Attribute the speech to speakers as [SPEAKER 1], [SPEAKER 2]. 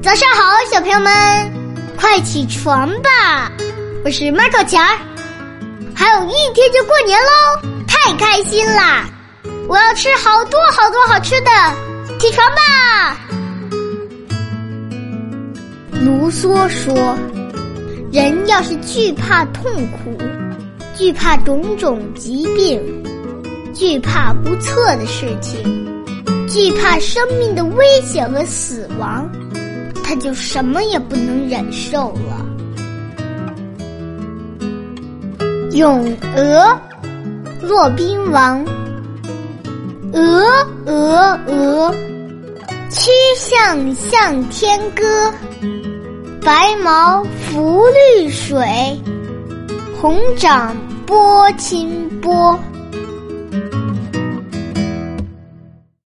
[SPEAKER 1] 早上好，小朋友们，快起床吧！我是 Marco 强儿，还有一天就过年喽，太开心啦！我要吃好多好多好吃的，起床吧！卢梭说：“人要是惧怕痛苦，惧怕种种疾病，惧怕不测的事情，惧怕生命的危险和死亡。”他就什么也不能忍受了。《咏鹅》骆宾王。鹅，鹅，鹅，曲项向天歌。白毛浮绿水，红掌拨清波。